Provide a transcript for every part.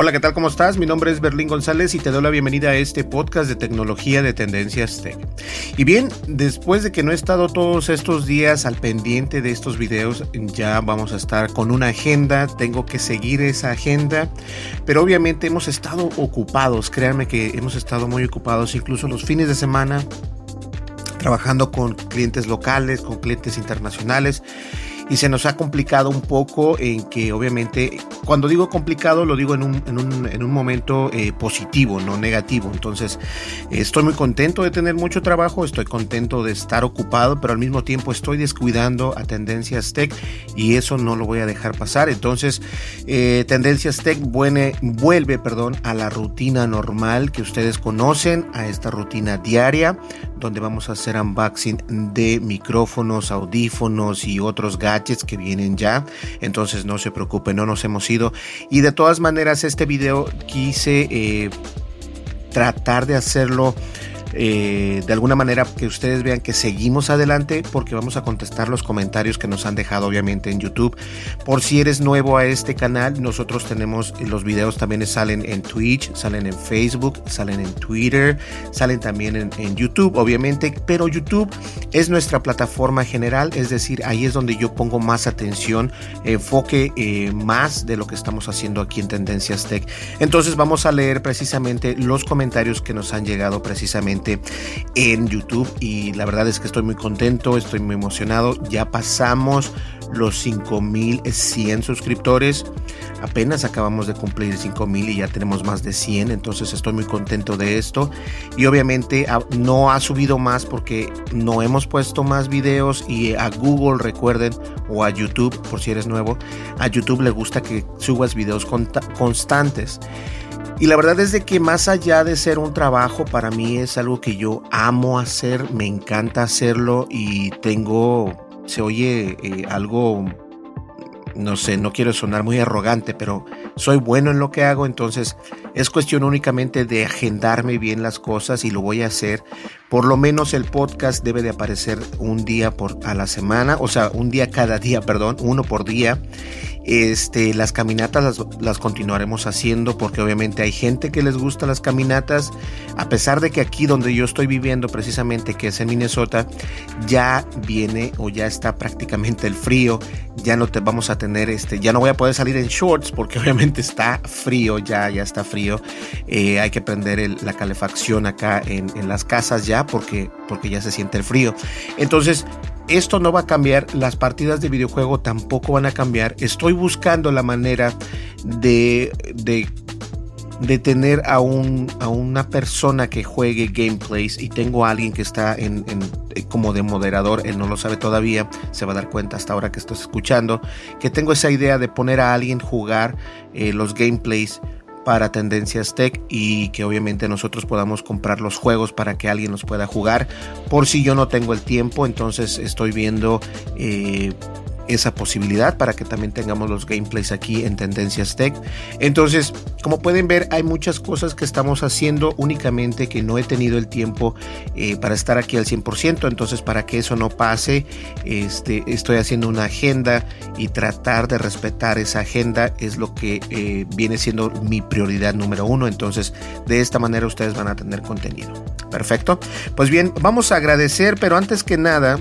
Hola, ¿qué tal? ¿Cómo estás? Mi nombre es Berlín González y te doy la bienvenida a este podcast de tecnología de Tendencias Tech. Y bien, después de que no he estado todos estos días al pendiente de estos videos, ya vamos a estar con una agenda, tengo que seguir esa agenda, pero obviamente hemos estado ocupados, créanme que hemos estado muy ocupados, incluso los fines de semana, trabajando con clientes locales, con clientes internacionales y se nos ha complicado un poco en que obviamente cuando digo complicado lo digo en un, en un, en un momento eh, positivo, no negativo. Entonces estoy muy contento de tener mucho trabajo, estoy contento de estar ocupado, pero al mismo tiempo estoy descuidando a Tendencias Tech y eso no lo voy a dejar pasar. Entonces eh, Tendencias Tech vuelve, perdón, a la rutina normal que ustedes conocen, a esta rutina diaria donde vamos a hacer unboxing de micrófonos, audífonos y otros gadgets que vienen ya. Entonces no se preocupen, no nos hemos ido. Y de todas maneras este video quise eh, tratar de hacerlo eh, de alguna manera que ustedes vean que seguimos adelante porque vamos a contestar los comentarios que nos han dejado obviamente en YouTube. Por si eres nuevo a este canal, nosotros tenemos los videos también salen en Twitch, salen en Facebook, salen en Twitter, salen también en, YouTube obviamente, pero YouTube es nuestra plataforma general, es decir, ahí es donde yo pongo más atención, enfoque eh, más de lo que estamos haciendo aquí en Tendencias Tech. Entonces vamos a leer precisamente los comentarios que nos han llegado precisamente en YouTube y la verdad es que estoy muy contento, estoy muy emocionado. Ya pasamos los 5100 suscriptores. Apenas acabamos de cumplir 5000 y ya tenemos más de 100, entonces estoy muy contento de esto. Y obviamente ah, no ha subido más porque no hemos puesto más videos y a Google recuerden o a YouTube por si eres nuevo, a YouTube le gusta que subas videos constantes. Y la verdad es de que más allá de ser un trabajo, para mí es algo que yo amo hacer, me encanta hacerlo y tengo, se oye eh, algo, no sé, no quiero sonar muy arrogante, pero soy bueno en lo que hago, entonces es cuestión únicamente de agendarme bien las cosas y lo voy a hacer. Por lo menos el podcast debe de aparecer un día por a la semana, o sea, un día cada día, perdón, uno por día. Este, las caminatas las, continuaremos haciendo porque obviamente hay gente que les gusta las caminatas, a pesar de que aquí donde yo estoy viviendo precisamente, que es en Minnesota, ya viene o ya está prácticamente el frío, ya no te vamos a tener, este, ya no voy a poder salir en shorts porque obviamente está frío, ya, ya está frío, eh, hay que prender la calefacción acá en, en las casas ya porque, porque ya se siente el frío. Entonces, esto no va a cambiar, las partidas de videojuego tampoco van a cambiar. Estoy buscando la manera de, de, tener a, un, a una persona que juegue gameplays y tengo a alguien que está en, eh, como de moderador, él no lo sabe todavía, se va a dar cuenta hasta ahora que estás escuchando, que tengo esa idea de poner a alguien jugar eh, los gameplays para Tendencias Tech y que obviamente nosotros podamos comprar los juegos para que alguien los pueda jugar. Por si yo no tengo el tiempo, entonces estoy viendo eh, esa posibilidad para que también tengamos los gameplays aquí en Tendencias Tech. Entonces, como pueden ver, hay muchas cosas que estamos haciendo únicamente que no he tenido el tiempo eh, para estar aquí al 100%. Entonces, para que eso no pase, este, estoy haciendo una agenda y tratar de respetar esa agenda es lo que eh, viene siendo mi prioridad número uno. Entonces, de esta manera ustedes van a tener contenido. Perfecto. Pues bien, vamos a agradecer, pero antes que nada,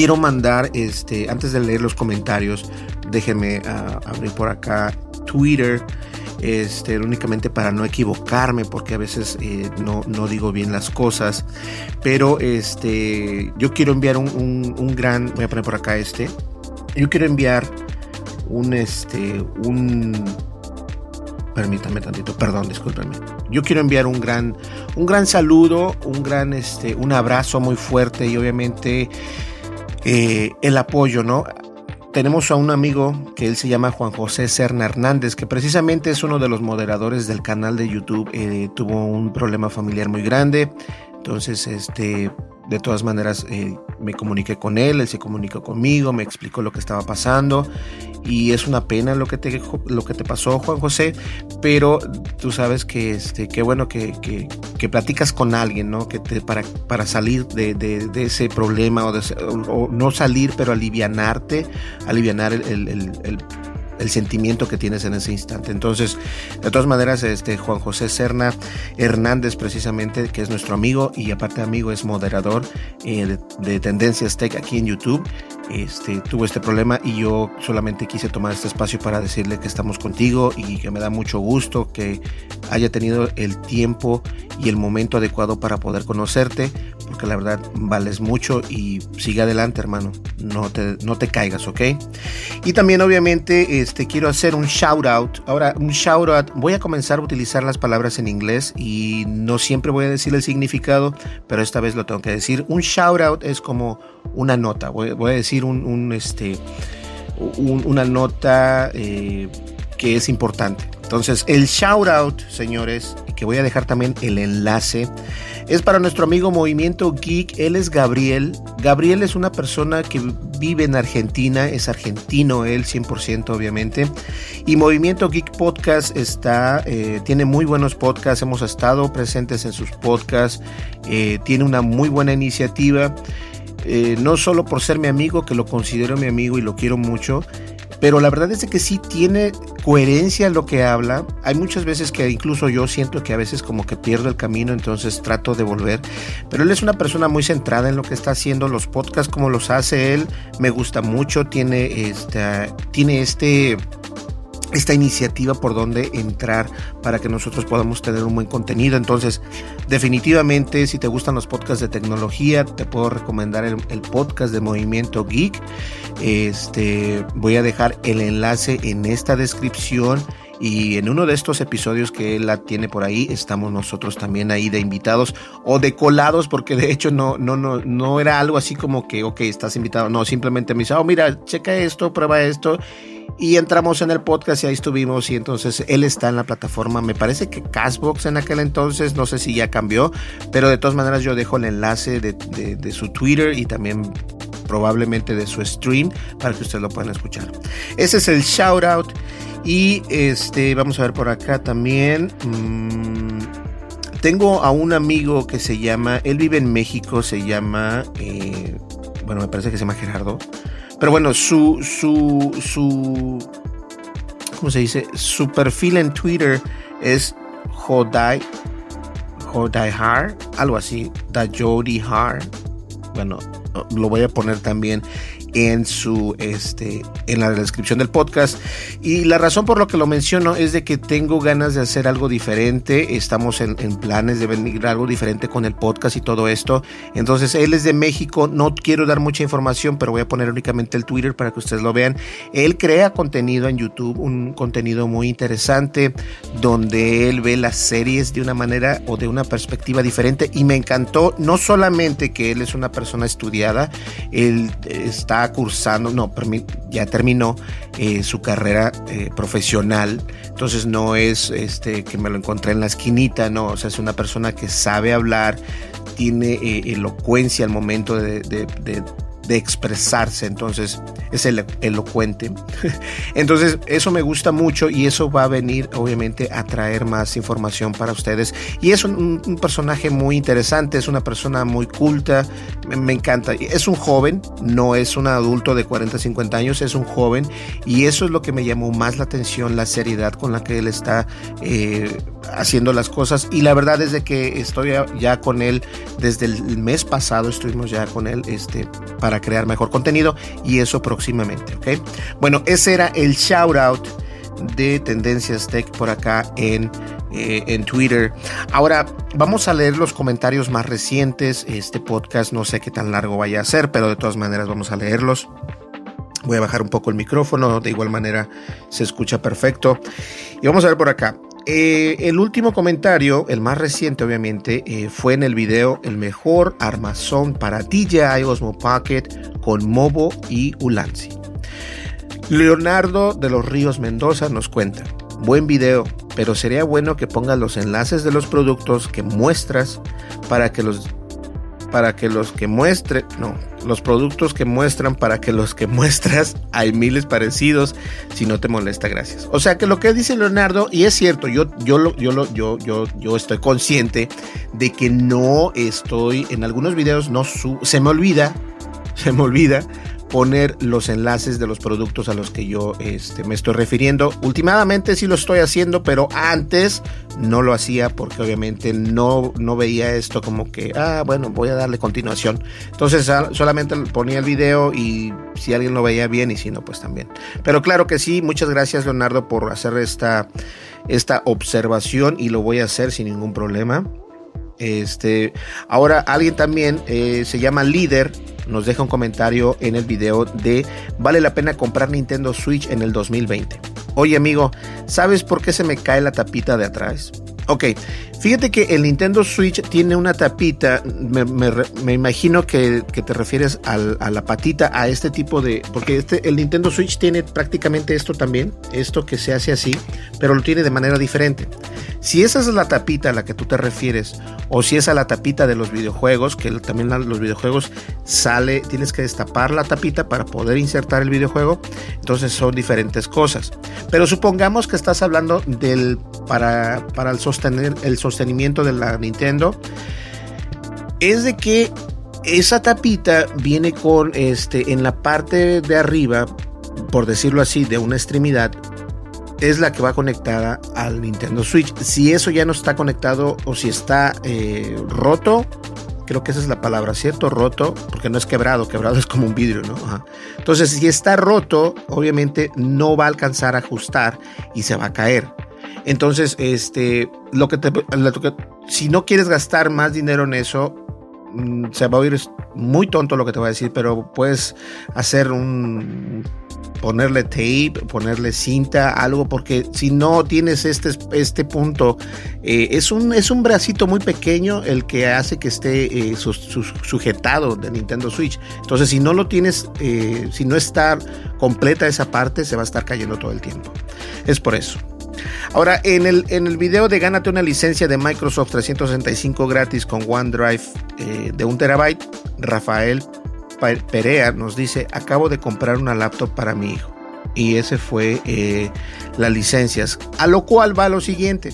quiero mandar, este, antes de leer los comentarios, déjenme ah, abrir por acá Twitter. este, únicamente para no equivocarme, porque a veces eh, no, no, digo bien las cosas. Pero este, yo quiero enviar un, un, gran, voy a poner por acá este, yo quiero enviar un, este, un, permítame tantito, perdón, discúlpenme. Yo quiero enviar un gran, un gran saludo, un gran, este, un abrazo muy fuerte y obviamente eh, el apoyo, ¿no? Tenemos a un amigo que él se llama Juan José Serna Hernández, que precisamente es uno de los moderadores del canal de YouTube. Eh, tuvo un problema familiar muy grande, entonces este de todas maneras eh, me comuniqué con él, él se comunicó conmigo, me explicó lo que estaba pasando y es una pena lo que te, lo que te pasó Juan José, pero tú sabes que este, qué bueno que, que, platicas con alguien, ¿no? Que te, para, para salir de, de, ese problema o, o, no salir, pero alivianarte, alivianar el sentimiento que tienes en ese instante. Entonces, de todas maneras, este Juan José Serna Hernández, precisamente, que es nuestro amigo y aparte amigo, es moderador eh, de, Tendencias Tech aquí en YouTube. Este, tuvo este problema y yo solamente quise tomar este espacio para decirle que estamos contigo y que me da mucho gusto que haya tenido el tiempo y el momento adecuado para poder conocerte, porque la verdad vales mucho y sigue adelante, hermano. No te, no te caigas, ¿ok? Y también, obviamente, este, quiero hacer un shout out. Ahora, un shout out, voy a comenzar a utilizar las palabras en inglés y no siempre voy a decir el significado, pero esta vez lo tengo que decir. Un shout out es como una nota, voy, a decir un, este, una nota eh, que es importante. Entonces, el shout out, señores, que voy a dejar también el enlace, es para nuestro amigo Movimiento Geek. Él es Gabriel. Gabriel es una persona que vive en Argentina, es argentino él, 100% obviamente. Y Movimiento Geek Podcast está, eh, tiene muy buenos podcasts, hemos estado presentes en sus podcasts, eh, tiene una muy buena iniciativa. Eh, no solo por ser mi amigo, que lo considero mi amigo y lo quiero mucho, pero la verdad es que sí tiene coherencia en lo que habla. Hay muchas veces que incluso yo siento que a veces como que pierdo el camino, entonces trato de volver. Pero él es una persona muy centrada en lo que está haciendo, los podcasts como los hace él, me gusta mucho, tiene, esta, tiene este esta iniciativa por donde entrar para que nosotros podamos tener un buen contenido. Entonces, definitivamente, si te gustan los podcasts de tecnología, te puedo recomendar el, podcast de Movimiento Geek. Este, voy a dejar el enlace en esta descripción. Y en uno de estos episodios que él la tiene por ahí, estamos nosotros también ahí de invitados o de colados, porque de hecho no, no, no, no era algo así como que, ok, estás invitado. No, simplemente me dice, oh, mira, checa esto, prueba esto y entramos en el podcast y ahí estuvimos y entonces él está en la plataforma, me parece que Castbox en aquel entonces, no sé si ya cambió, pero de todas maneras yo dejo el enlace de, su Twitter y también probablemente de su stream para que ustedes lo puedan escuchar. Ese es el shout out y este vamos a ver por acá también. Mm, tengo a un amigo que se llama, él vive en México, se llama, eh, bueno, me parece que se llama Gerardo. Pero bueno, su, su, su, ¿cómo se dice? Su perfil en Twitter es Jodai, Jodai Har, algo así, Dajodi Har. Bueno, lo voy a poner también en su este en la descripción del podcast. Y la razón por lo que lo menciono es de que tengo ganas de hacer algo diferente. Estamos en, planes de venir algo diferente con el podcast y todo esto. Entonces él es de México. No quiero dar mucha información pero voy a poner únicamente el Twitter para que ustedes lo vean. Él crea contenido en YouTube un contenido muy interesante donde él ve las series de una manera o de una perspectiva diferente. Y me encantó no solamente que él es una persona estudiada él está cursando, no, ya terminó eh, su carrera eh, profesional, entonces no es este que me lo encontré en la esquinita, no, o sea, es una persona que sabe hablar, tiene eh, elocuencia al momento de de expresarse, entonces es el, elocuente. Entonces eso me gusta mucho y eso va a venir obviamente a traer más información para ustedes. Y es un, personaje muy interesante, es una persona muy culta, me, encanta. Es un joven, no es un adulto de 40, 50 años, es un joven y eso es lo que me llamó más la atención, la seriedad con la que él está eh, haciendo las cosas. Y la verdad es de que estoy ya con él desde el mes pasado, estuvimos ya con él este, para crear mejor contenido y eso próximamente, ¿ok? Bueno, ese era el shout out de Tendencias Tech por acá en, eh, en Twitter. Ahora vamos a leer los comentarios más recientes. Este podcast no sé qué tan largo vaya a ser, pero de todas maneras vamos a leerlos. Voy a bajar un poco el micrófono, de igual manera se escucha perfecto. Y vamos a ver por acá. Eh, el último comentario, el más reciente obviamente, eh, fue en el video El mejor armazón para DJI Osmo Pocket con Mobo y Ulanzi. Leonardo de los Ríos Mendoza nos cuenta, buen video, pero sería bueno que pongas los enlaces de los productos que muestras para que los para que los que muestre, no, los productos que muestran para que los que muestras hay miles parecidos. Si no te molesta, gracias. O sea que lo que dice Leonardo, y es cierto, yo, yo, lo, yo, lo, yo, yo, yo estoy consciente de que no estoy en algunos videos, no se me olvida, se me olvida poner los enlaces de los productos a los que yo este, me estoy refiriendo. Últimamente sí lo estoy haciendo, pero antes no lo hacía porque obviamente no, no veía esto como que, ah, bueno, voy a darle continuación. Entonces ah, solamente ponía el video y si alguien lo veía bien y si no, pues también. Pero claro que sí, muchas gracias Leonardo por hacer esta, esta observación y lo voy a hacer sin ningún problema. Este, ahora alguien también eh, se llama Líder, nos deja un comentario en el video de vale la pena comprar Nintendo Switch en el 2020. Oye amigo, ¿sabes por qué se me cae la tapita de atrás? Ok, fíjate que el Nintendo Switch tiene una tapita, me, imagino que, te refieres a la patita, a este tipo de... Porque este, el Nintendo Switch tiene prácticamente esto también, esto que se hace así, pero lo tiene de manera diferente. Si esa es la tapita a la que tú te refieres, o si es a la tapita de los videojuegos, que también los videojuegos sale, tienes que destapar la tapita para poder insertar el videojuego, entonces son diferentes cosas. Pero supongamos que estás hablando del para, para el, el sostenimiento de la Nintendo, es de que esa tapita viene con este en la parte de arriba, por decirlo así, de una extremidad, es la que va conectada al Nintendo Switch. Si eso ya no está conectado o si está eh, roto, creo que esa es la palabra, ¿cierto? Roto, porque no es quebrado, quebrado es como un vidrio, ¿no? Entonces, si está roto, obviamente no va a alcanzar a ajustar y se va a caer. Entonces, este, lo que te, si no quieres gastar más dinero en eso, mm, se va a oír muy tonto lo que te voy a decir, pero puedes hacer un ponerle tape, ponerle cinta, algo, porque si no tienes este, este punto, eh, es, un, es un bracito muy pequeño el que hace que esté eh, sujetado de Nintendo Switch. Entonces, si no lo tienes, eh, si no está completa esa parte, se va a estar cayendo todo el tiempo. Es por eso. Ahora, en el, en el video de Gánate una licencia de Microsoft 365 gratis con OneDrive de un terabyte, Rafael Perea nos dice, acabo de comprar una laptop para mi hijo. Y ese fue eh, las licencias. A lo cual va lo siguiente.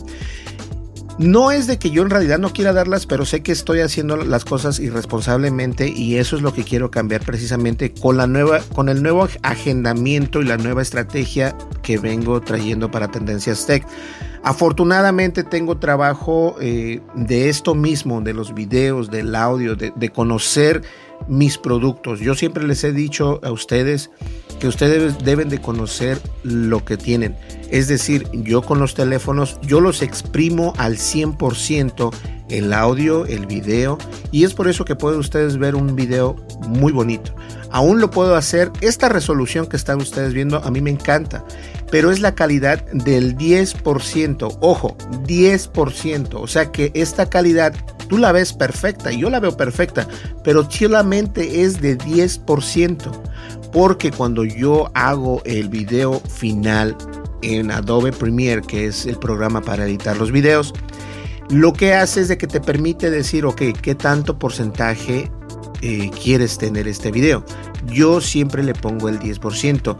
No es de que yo en realidad no quiera darlas, pero sé que estoy haciendo las cosas irresponsablemente y eso es lo que quiero cambiar precisamente con la nueva, con el nuevo agendamiento y la nueva estrategia que vengo trayendo para Tendencias Tech. Afortunadamente tengo trabajo eh, de esto mismo, de los videos, del audio, de, de conocer mis productos. Yo siempre les he dicho a ustedes que ustedes deben de conocer lo que tienen. Es decir, yo con los teléfonos, yo los exprimo al 100% el audio, el video, y es por eso que pueden ustedes ver un video muy bonito. Aún lo puedo hacer, esta resolución que están ustedes viendo a mí me encanta, pero es la calidad del 10%, ojo, 10%, o sea que esta calidad tú la ves perfecta, yo la veo perfecta, pero solamente es de 10%, porque cuando yo hago el video final en Adobe Premiere, que es el programa para editar los videos, lo que hace es de que te permite decir, ok, ¿qué tanto porcentaje eh, quieres tener este video? Yo siempre le pongo el 10%.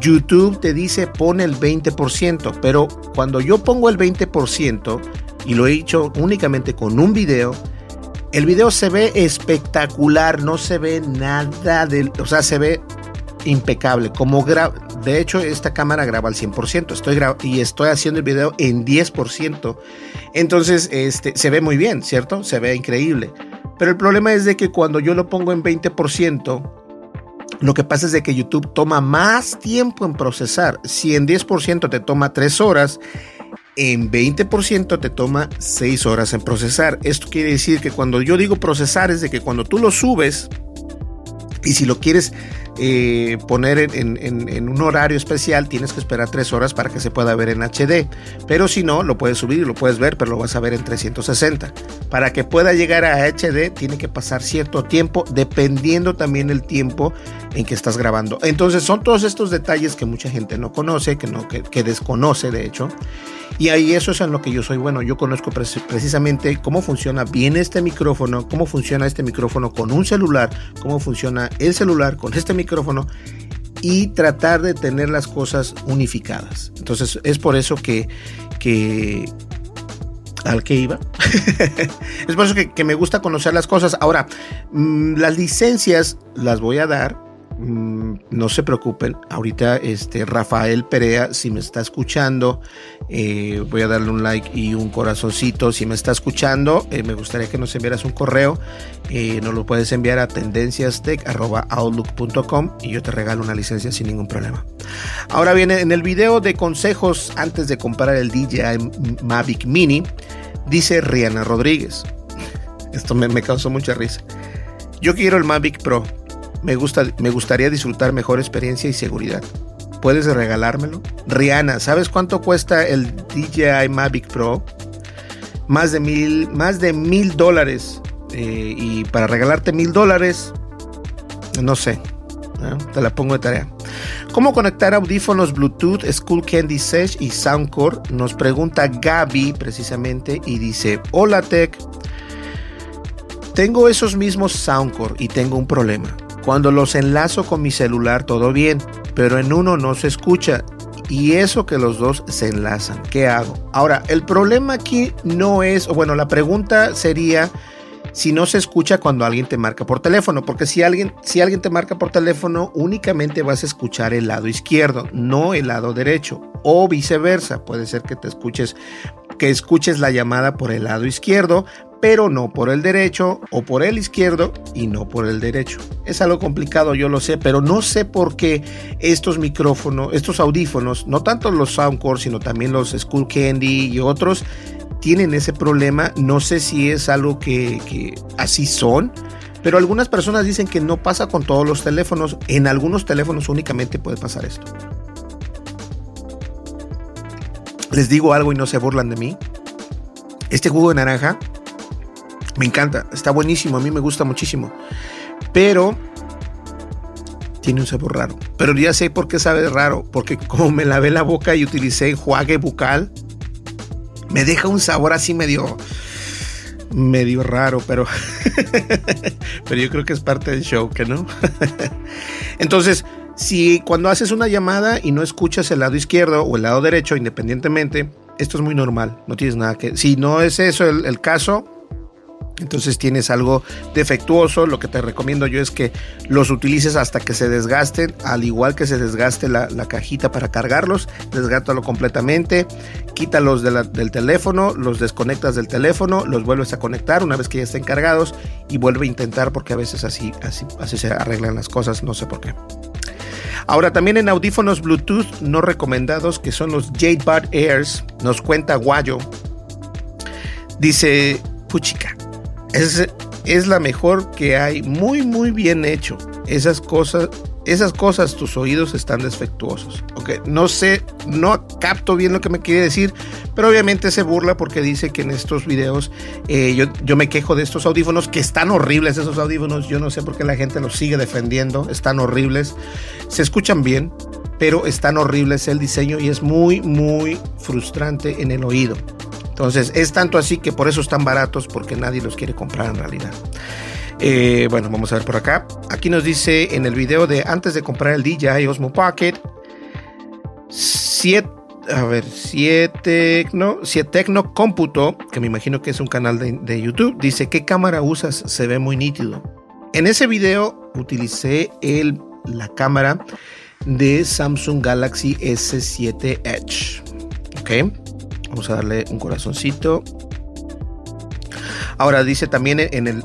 YouTube te dice pone el 20%, pero cuando yo pongo el 20%, y lo he hecho únicamente con un video, el video se ve espectacular, no se ve nada de, o sea, se ve impecable. Como de hecho, esta cámara graba al 100%. Estoy y estoy haciendo el video en 10%. Entonces, este, se ve muy bien, ¿cierto? Se ve increíble. Pero el problema es de que cuando yo lo pongo en 20%, Lo que pasa es de que YouTube toma más tiempo en procesar. Si en 10% te toma 3 horas, en 20% te toma 6 horas en procesar. Esto quiere decir que cuando yo digo procesar es de que cuando tú lo subes y si lo quieres eh, poner en, un horario especial, tienes que esperar 3 horas para que se pueda ver en HD. Pero si no, lo puedes subir y lo puedes ver, pero lo vas a ver en 360. Para que pueda llegar a HD, tiene que pasar cierto tiempo, dependiendo también el tiempo en que estás grabando. Entonces, son todos estos detalles que mucha gente no conoce, que, no, que desconoce, de hecho. Y ahí eso es en lo que yo soy bueno. Yo conozco precisamente cómo funciona bien este micrófono, cómo funciona este micrófono con un celular, cómo funciona el celular con este micrófono y tratar de tener las cosas unificadas. Entonces es por eso que, que al que iba. es por eso que, que, me gusta conocer las cosas. Ahora, mm, las licencias las voy a dar no se preocupen. Ahorita, este Rafael Perea, si me está escuchando, eh, voy a darle un like y un corazoncito. Si me está escuchando, eh, me gustaría que nos enviaras un correo. Eh, nos lo puedes enviar a tendenciastech.outlook.com y yo te regalo una licencia sin ningún problema. Ahora viene en el video de consejos antes de comprar el DJI Mavic Mini, dice Rihanna Rodríguez. Esto me, me causó mucha risa. Yo quiero el Mavic Pro me, gusta, me gustaría disfrutar mejor experiencia y seguridad. ¿Puedes regalármelo? Rihanna, ¿sabes cuánto cuesta el DJI Mavic Pro? Más de mil, más de mil dólares. Eh, y para regalarte mil dólares, no sé. Te la pongo de tarea. ¿Cómo conectar audífonos Bluetooth, School Candy Sesh y Soundcore? Nos pregunta Gaby precisamente y dice, hola Tech, tengo esos mismos Soundcore y tengo un problema. Cuando los enlazo con mi celular todo bien, pero en uno no se escucha y eso que los dos se enlazan. ¿Qué hago? Ahora, el problema aquí no es, o bueno, la pregunta sería si no se escucha cuando alguien te marca por teléfono, porque si alguien, si alguien te marca por teléfono, únicamente vas a escuchar el lado izquierdo, no el lado derecho, o viceversa. Puede ser que te escuches, que escuches la llamada por el lado izquierdo, pero no por el derecho o por el izquierdo y no por el derecho. Es algo complicado, yo lo sé, pero no sé por qué estos micrófonos, estos audífonos, no tanto los Soundcore, sino también los School Candy y otros, tienen ese problema. No sé si es algo que, que así son. Pero algunas personas dicen que no pasa con todos los teléfonos. En algunos teléfonos únicamente puede pasar esto. Les digo algo y no se burlan de mí. Este jugo de naranja me encanta, está buenísimo, a mí me gusta muchísimo. Pero tiene un sabor raro. Pero ya sé por qué sabe raro, porque como me lavé la boca y utilicé enjuague bucal, me deja un sabor así medio medio raro, pero pero yo creo que es parte del show, que no. Entonces, si cuando haces una llamada y no escuchas el lado izquierdo o el lado derecho, independientemente, esto es muy normal, no tienes nada que. Si no es eso el caso, entonces tienes algo defectuoso, lo que te recomiendo yo es que los utilices hasta que se desgasten, al igual que se desgaste la, cajita para cargarlos, desgátalo completamente, quítalos del teléfono, los desconectas del teléfono, los vuelves a conectar una vez que ya estén cargados y vuelve a intentar porque a veces así, así, se arreglan las cosas, no sé por qué. Ahora también en audífonos Bluetooth no recomendados que son los Jade Airs, nos cuenta Guayo, dice Puchica es, la mejor que hay, muy muy bien hecho. Esas cosas, esas cosas, tus oídos están defectuosos. Okay. No sé, no capto bien lo que me quiere decir, pero obviamente se burla porque dice que en estos videos eh, yo, yo, me quejo de estos audífonos, que están horribles esos audífonos. Yo no sé por qué la gente los sigue defendiendo, están horribles. Se escuchan bien, pero están horribles el diseño y es muy, muy frustrante en el oído. Entonces, es tanto así que por eso están baratos, porque nadie los quiere comprar en realidad. Eh, bueno, vamos a ver por acá. Aquí nos dice en el video de antes de comprar el DJI Osmo Pocket, 7, a ver, 7 no, 7 Tecno Cómputo, que me imagino que es un canal de, de YouTube, dice, ¿qué cámara usas? Se ve muy nítido. En ese video utilicé el, la cámara de Samsung Galaxy S7 Edge. ¿Ok? Vamos a darle un corazoncito. Ahora dice también en el,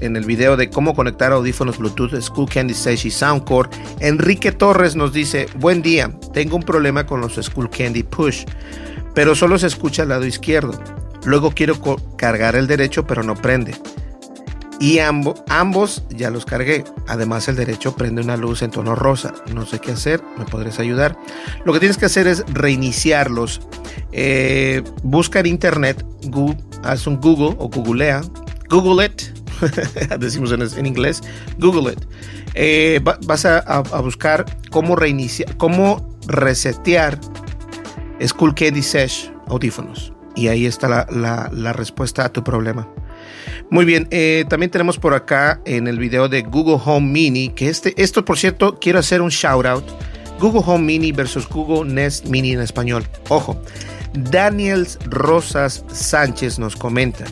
en el, video de cómo conectar audífonos Bluetooth School Candy Sage y Soundcore, Enrique Torres nos dice, buen día, tengo un problema con los School Candy Push, pero solo se escucha al lado izquierdo. Luego quiero cargar el derecho, pero no prende. Y ambos ya los cargué. Además, el derecho prende una luz en tono rosa. No sé qué hacer. ¿Me podrías ayudar? Lo que tienes que hacer es reiniciarlos. Eh, busca en internet. Google, haz un Google o googlea. Google it. Decimos en, inglés. Google it. Eh, vas a, buscar cómo reiniciar, cómo resetear School Candy Sesh audífonos. Y ahí está la respuesta a tu problema. Muy bien, eh, también tenemos por acá en el video de Google Home Mini, que este, esto por cierto, quiero hacer un shout out. Google Home Mini versus Google Nest Mini en español. Ojo, Daniel Rosas Sánchez nos comenta.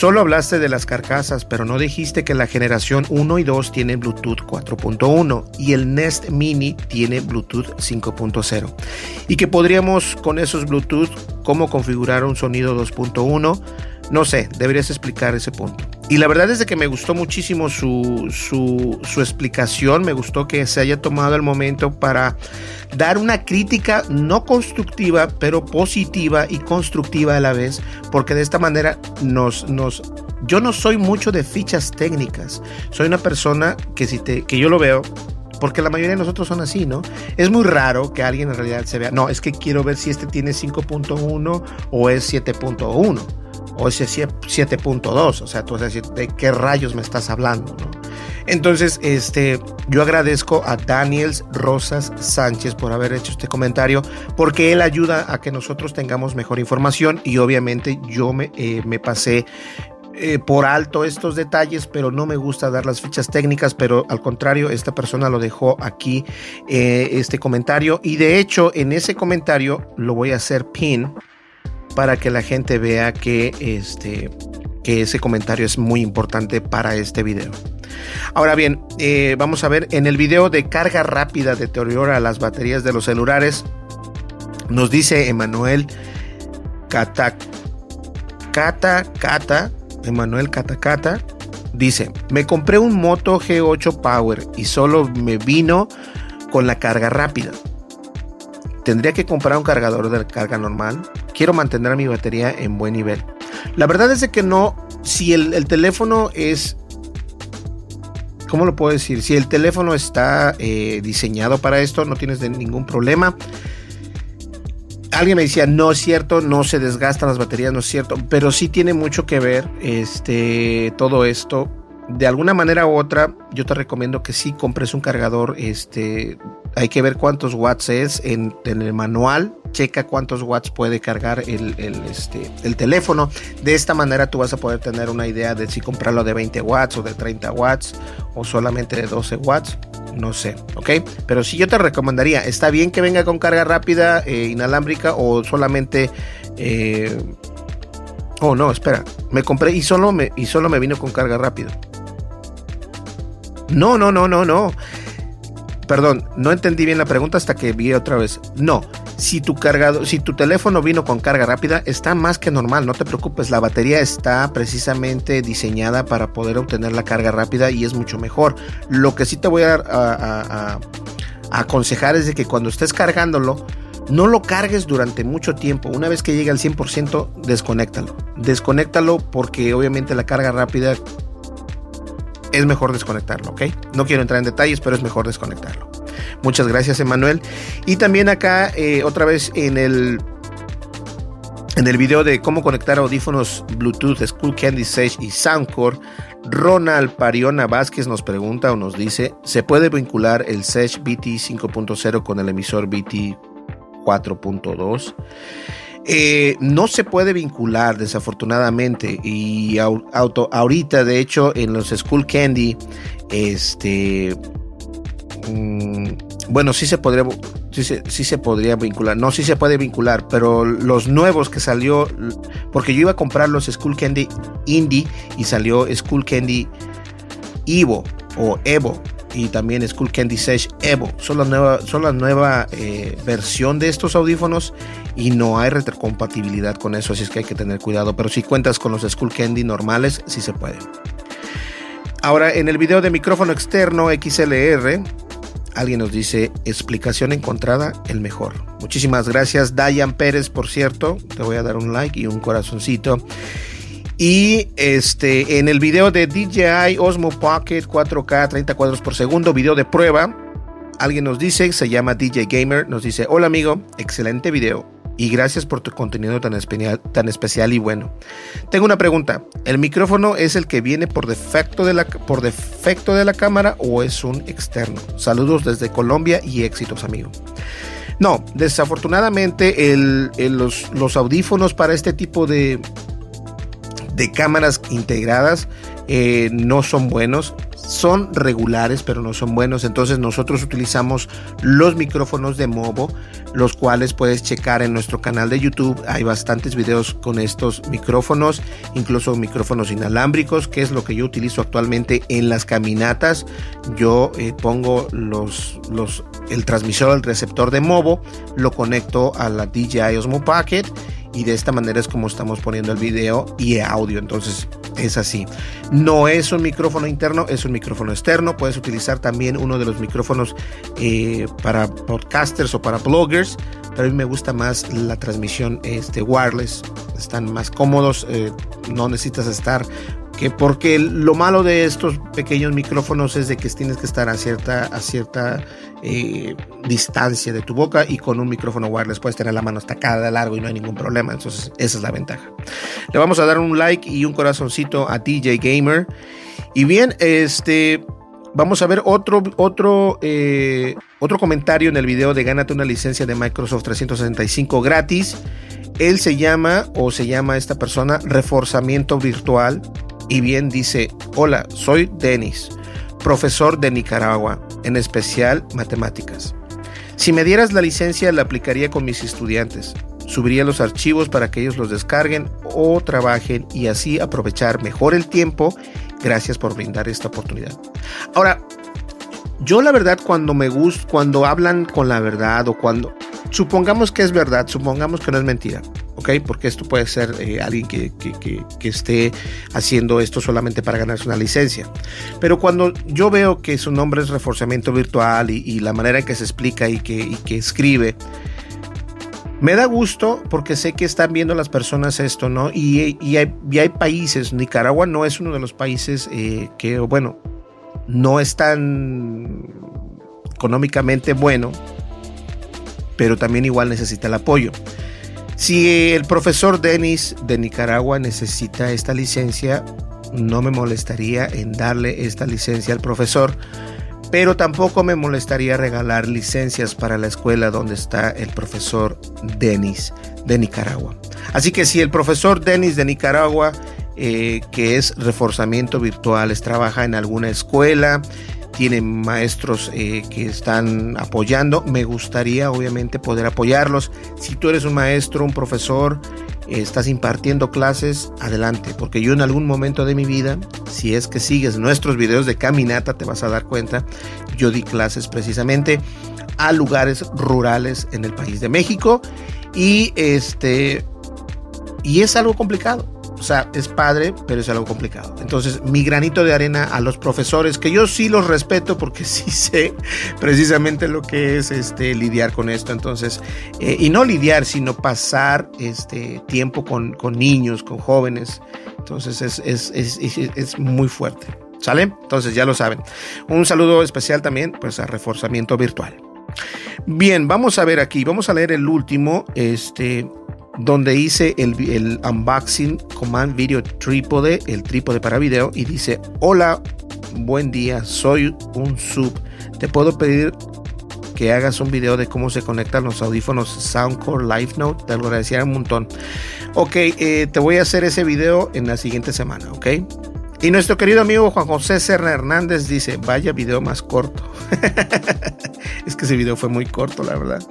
Solo hablaste de las carcasas, pero no dijiste que la generación 1 y 2 tienen Bluetooth 4.1 y el Nest Mini tiene Bluetooth 5.0. Y que podríamos con esos Bluetooth cómo configurar un sonido 2.1 no sé, deberías explicar ese punto. Y la verdad es de que me gustó muchísimo su, su, explicación, me gustó que se haya tomado el momento para dar una crítica no constructiva, pero positiva y constructiva a la vez, porque de esta manera nos, nos yo no soy mucho de fichas técnicas, soy una persona que si te, que yo lo veo, porque la mayoría de nosotros son así, ¿no? Es muy raro que alguien en realidad se vea, no, es que quiero ver si este tiene 5.1 o es 7.1 o ese 7.2, o sea, tú vas a decir, ¿de qué rayos me estás hablando? Entonces, este, yo agradezco a Daniels Rosas Sánchez por haber hecho este comentario, porque él ayuda a que nosotros tengamos mejor información y obviamente yo me, eh, me pasé eh, por alto estos detalles, pero no me gusta dar las fichas técnicas, pero al contrario, esta persona lo dejó aquí, eh, este comentario, y de hecho en ese comentario lo voy a hacer pin para que la gente vea que, este, que ese comentario es muy importante para este video. Ahora bien, eh, vamos a ver en el video de carga rápida deteriora las baterías de los celulares. Nos dice Emanuel Cata Cata Cata, Emanuel Cata Cata, dice, me compré un Moto G8 Power y solo me vino con la carga rápida. ¿Tendría que comprar un cargador de carga normal? quiero mantener mi batería en buen nivel. La verdad es de que no, si el, teléfono es ¿cómo lo puedo decir? Si el teléfono está eh, diseñado para esto, no tienes ningún problema. Alguien me decía, no es cierto, no se desgastan las baterías, no es cierto, pero sí tiene mucho que ver este, todo esto. De alguna manera u otra, yo te recomiendo que sí compres un cargador. Este, hay que ver cuántos watts es en el manual checa cuántos watts puede cargar el, este, el teléfono. De esta manera tú vas a poder tener una idea de si comprarlo de 20 watts o de 30 watts o solamente de 12 watts. No sé, ¿ok? Pero si yo te recomendaría, está bien que venga con carga rápida, eh, inalámbrica o solamente... Eh, oh, no, espera. Me compré y solo me, y solo me vino con carga rápida. No, no, no, no, no. Perdón, no entendí bien la pregunta hasta que vi otra vez. No, si tu cargado, si tu teléfono vino con carga rápida, está más que normal, no te preocupes, la batería está precisamente diseñada para poder obtener la carga rápida y es mucho mejor. Lo que sí te voy a, aconsejar es de que cuando estés cargándolo, no lo cargues durante mucho tiempo. Una vez que llegue al 100%, desconéctalo. Desconéctalo porque obviamente la carga rápida es mejor desconectarlo, ¿ok? No quiero entrar en detalles, pero es mejor desconectarlo. Muchas gracias, Emanuel. Y también acá, eh, otra vez en el en el video de cómo conectar audífonos Bluetooth School Candy Sage y Soundcore, Ronald Pariona Vázquez nos pregunta o nos dice, ¿se puede vincular el Sage BT 5.0 con el emisor BT 4.2? Eh, no se puede vincular desafortunadamente y auto, ahorita de hecho en los School Candy este Mm, bueno, sí se podría sí se, podría vincular. No, sí se puede vincular, pero los nuevos que salió, porque yo iba a comprar los School Candy Indie y salió School Candy Evo o Evo y también School Candy Sage Evo. Son la nueva, son la nueva eh, versión de estos audífonos y no hay retrocompatibilidad con eso, así es que hay que tener cuidado. Pero si cuentas con los Skull Candy normales, sí se puede. Ahora, en el video de micrófono externo XLR, alguien nos dice explicación encontrada, el mejor. Muchísimas gracias, Dayan Pérez, por cierto. Te voy a dar un like y un corazoncito. Y este, en el video de DJI Osmo Pocket 4K 30 cuadros por segundo, video de prueba, alguien nos dice, se llama DJ Gamer, nos dice, hola amigo, excelente video y gracias por tu contenido tan especial, tan especial y bueno. Tengo una pregunta, ¿el micrófono es el que viene por defecto de la, por defecto de la cámara o es un externo? Saludos desde Colombia y éxitos amigo. No, desafortunadamente los, los audífonos para este tipo de, de cámaras integradas eh, no son buenos. Son regulares, pero no son buenos. Entonces nosotros utilizamos los micrófonos de Movo, los cuales puedes checar en nuestro canal de YouTube. Hay bastantes videos con estos micrófonos, incluso micrófonos inalámbricos, que es lo que yo utilizo actualmente en las caminatas. Yo eh, pongo los, los, el transmisor, el receptor de Movo, lo conecto a la DJI Osmo Pocket y de esta manera es como estamos poniendo el video y audio. Entonces es así. No es un micrófono interno, es un micrófono externo. Puedes utilizar también uno de los micrófonos eh, para podcasters o para bloggers. Pero a mí me gusta más la transmisión este, wireless. Están más cómodos. Eh, no necesitas estar porque lo malo de estos pequeños micrófonos es de que tienes que estar a cierta, a cierta eh, distancia de tu boca y con un micrófono wireless puedes tener la mano hasta cada largo y no hay ningún problema. Entonces, esa es la ventaja. Le vamos a dar un like y un corazoncito a DJ Gamer. Y bien, este. Vamos a ver otro, otro, eh, otro comentario en el video de Gánate una licencia de Microsoft 365 gratis. Él se llama, o se llama esta persona, Reforzamiento Virtual y bien dice, hola, soy Denis, profesor de Nicaragua, en especial matemáticas. Si me dieras la licencia la aplicaría con mis estudiantes. Subiría los archivos para que ellos los descarguen o trabajen y así aprovechar mejor el tiempo. Gracias por brindar esta oportunidad. Ahora, yo la verdad cuando me gusta, cuando hablan con la verdad o cuando supongamos que es verdad, supongamos que no es mentira, ¿ok? Porque esto puede ser eh, alguien que, esté haciendo esto solamente para ganarse una licencia. Pero cuando yo veo que su nombre es reforzamiento virtual y, la manera en que se explica y que, escribe, me da gusto porque sé que están viendo las personas esto, ¿no? Y, hay, países, Nicaragua no es uno de los países eh, que, bueno, no es tan económicamente bueno pero también igual necesita el apoyo. Si el profesor Denis de Nicaragua necesita esta licencia, no me molestaría en darle esta licencia al profesor, pero tampoco me molestaría regalar licencias para la escuela donde está el profesor Denis de Nicaragua. Así que si el profesor Denis de Nicaragua, eh, que es reforzamiento virtuales, trabaja en alguna escuela, tienen maestros eh, que están apoyando. Me gustaría obviamente poder apoyarlos. Si tú eres un maestro, un profesor, estás impartiendo clases, adelante, porque yo en algún momento de mi vida, si es que sigues nuestros videos de caminata, te vas a dar cuenta, yo di clases precisamente a lugares rurales en el país de México y este y es algo complicado o sea, es padre, pero es algo complicado. Entonces, mi granito de arena a los profesores, que yo sí los respeto porque sí sé precisamente lo que es este, lidiar con esto. Entonces, eh, y no lidiar, sino pasar este, tiempo con, niños, con jóvenes. Entonces, es, es, es, muy fuerte. ¿Sale? Entonces, ya lo saben. Un saludo especial también, pues, a reforzamiento virtual. Bien, vamos a ver aquí, vamos a leer el último, este, donde hice el, unboxing Command Video Trípode, el trípode para video, y dice, hola, buen día, soy un sub. Te puedo pedir que hagas un video de cómo se conectan los audífonos Soundcore Live Note. Te lo agradecería un montón. Ok, eh, te voy a hacer ese video en la siguiente semana, ok. Y nuestro querido amigo Juan José Serra Hernández dice, vaya video más corto. es que ese video fue muy corto, la verdad.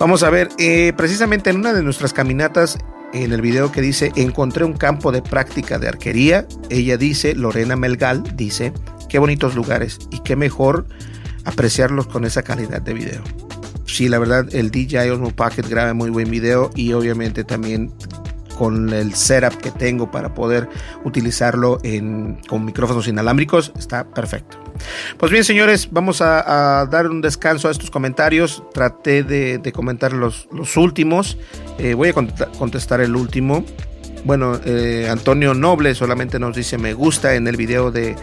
Vamos a ver, eh, precisamente en una de nuestras caminatas, en el video que dice, encontré un campo de práctica de arquería, ella dice, Lorena Melgal dice, qué bonitos lugares y qué mejor apreciarlos con esa calidad de video. sí, la verdad, el DJI Osmo Pocket graba muy buen video y obviamente también con el setup que tengo para poder utilizarlo con micrófonos inalámbricos, está perfecto. Pues bien, señores, vamos a, dar un descanso a estos comentarios. Traté de, comentar los, últimos. Eh, voy a contestar el último. Bueno, eh, Antonio Noble solamente nos dice me gusta en el video de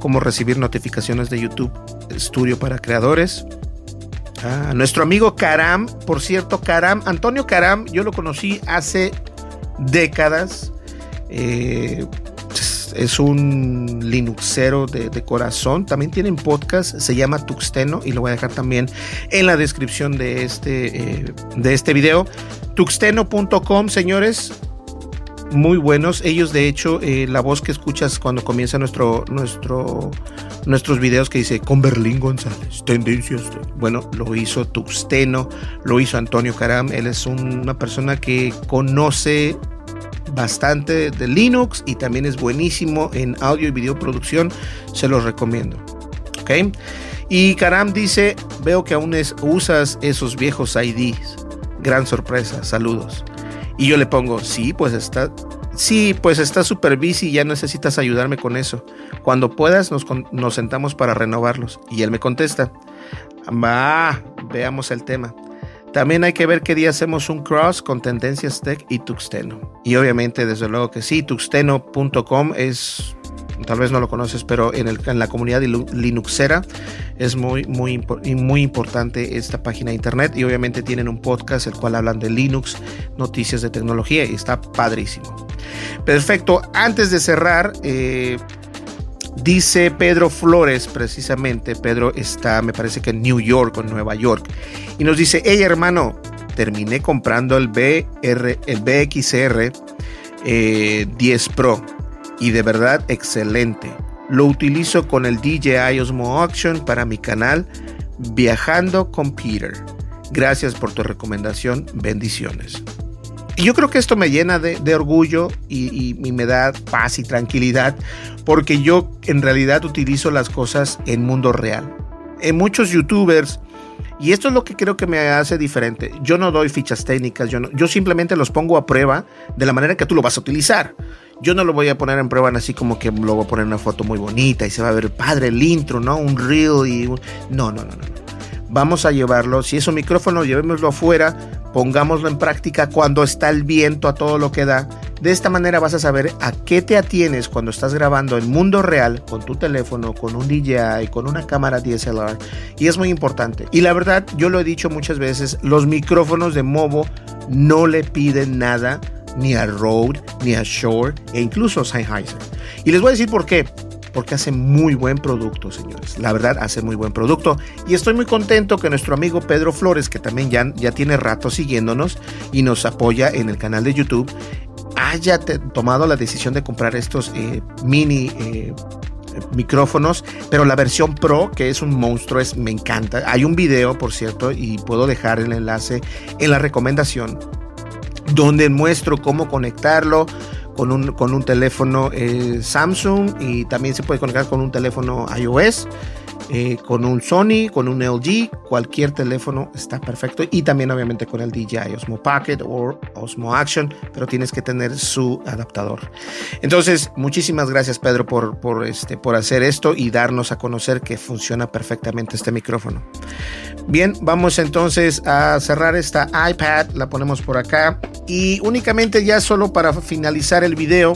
cómo recibir notificaciones de YouTube Studio para creadores. Ah, nuestro amigo Karam, por cierto, Karam, Antonio Karam, yo lo conocí hace décadas. Eh, es un Linuxero de, corazón. También tienen podcast, se llama Tuxteno y lo voy a dejar también en la descripción de este, eh, de este video. Tuxteno.com, señores. Muy buenos. Ellos, de hecho, eh, la voz que escuchas cuando comienza nuestro, nuestro, nuestros videos que dice con Berlín González, tendencias. Bueno, lo hizo Tuxteno, lo hizo Antonio Caram. Él es una persona que conoce bastante de Linux y también es buenísimo en audio y video producción. Se los recomiendo. ¿Ok? Y Karam dice, veo que aún usas esos viejos IDs. Gran sorpresa, saludos. Y yo le pongo, sí, pues está, sí, pues está super busy, ya necesitas ayudarme con eso. Cuando puedas nos, nos sentamos para renovarlos. Y él me contesta, va, veamos el tema. También hay que ver qué día hacemos un cross con Tendencias Tech y Tuxteno. Y obviamente, desde luego que sí, tuxteno.com es, tal vez no lo conoces, pero en, el, en la comunidad Linuxera es muy, muy, muy importante esta página de internet. Y obviamente tienen un podcast el cual hablan de Linux, noticias de tecnología y está padrísimo. Perfecto, antes de cerrar, eh, Dice Pedro Flores, precisamente, Pedro está, me parece que en New York o en Nueva York, y nos dice, hey hermano, terminé comprando el, BR, el BXR 10 eh, Pro y de verdad excelente. Lo utilizo con el DJI Osmo Auction para mi canal Viajando con Peter. Gracias por tu recomendación, bendiciones. Y yo creo que esto me llena de, orgullo y, me da paz y tranquilidad porque yo en realidad utilizo las cosas en mundo real. En muchos youtubers, y esto es lo que creo que me hace diferente, yo no doy fichas técnicas, yo, yo simplemente los pongo a prueba de la manera que tú lo vas a utilizar. Yo no lo voy a poner en prueba así como que lo voy a poner una foto muy bonita y se va a ver padre el intro, ¿no? Un reel y. No, no, no, no vamos a llevarlo, si es un micrófono, llevémoslo afuera, pongámoslo en práctica cuando está el viento a todo lo que da. De esta manera vas a saber a qué te atienes cuando estás grabando en mundo real con tu teléfono, con un DJI, con una cámara DSLR. Y es muy importante. Y la verdad, yo lo he dicho muchas veces, los micrófonos de Movo no le piden nada ni a Rode, ni a Shure e incluso a Sennheiser. Y les voy a decir por qué porque hace muy buen producto, señores. La verdad, hace muy buen producto. Y estoy muy contento que nuestro amigo Pedro Flores, que también ya, ya tiene rato siguiéndonos y nos apoya en el canal de YouTube, haya tomado la decisión de comprar estos eh, mini eh, micrófonos, pero la versión Pro, que es un monstruo, es, me encanta. Hay un video, por cierto, y puedo dejar el enlace en la recomendación, donde muestro cómo conectarlo, con un, con un teléfono eh, Samsung y también se puede conectar con un teléfono iOS. Eh, con un Sony, con un LG, cualquier teléfono está perfecto y también obviamente con el DJI Osmo Pocket o Osmo Action, pero tienes que tener su adaptador. Entonces, muchísimas gracias Pedro por, por, este, por hacer esto y darnos a conocer que funciona perfectamente este micrófono. Bien, vamos entonces a cerrar esta iPad, la ponemos por acá y únicamente ya solo para finalizar el video.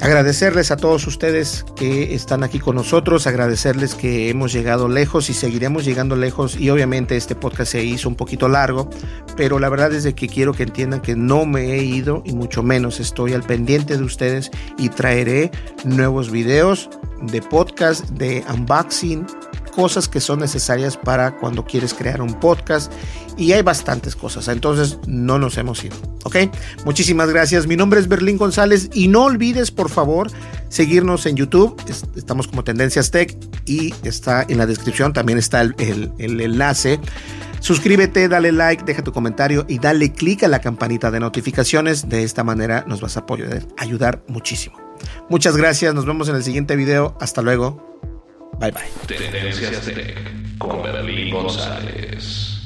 Agradecerles a todos ustedes que están aquí con nosotros, agradecerles que hemos llegado lejos y seguiremos llegando lejos. Y obviamente este podcast se hizo un poquito largo, pero la verdad es de que quiero que entiendan que no me he ido y mucho menos estoy al pendiente de ustedes y traeré nuevos videos de podcast, de unboxing, cosas que son necesarias para cuando quieres crear un podcast y hay bastantes cosas, entonces no nos hemos ido, ¿ok? Muchísimas gracias, mi nombre es Berlín González y no olvides por favor seguirnos en YouTube, estamos como Tendencias Tech y está en la descripción, también está el, el enlace. Suscríbete, dale like, deja tu comentario y dale clic a la campanita de notificaciones. De esta manera nos vas a poder ayudar muchísimo. Muchas gracias, nos vemos en el siguiente video. Hasta luego. Bye bye. con Berlín González.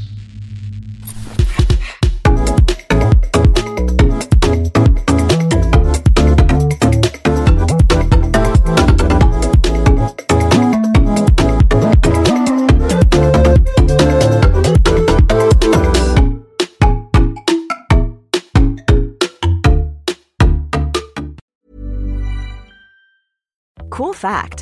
Cool fact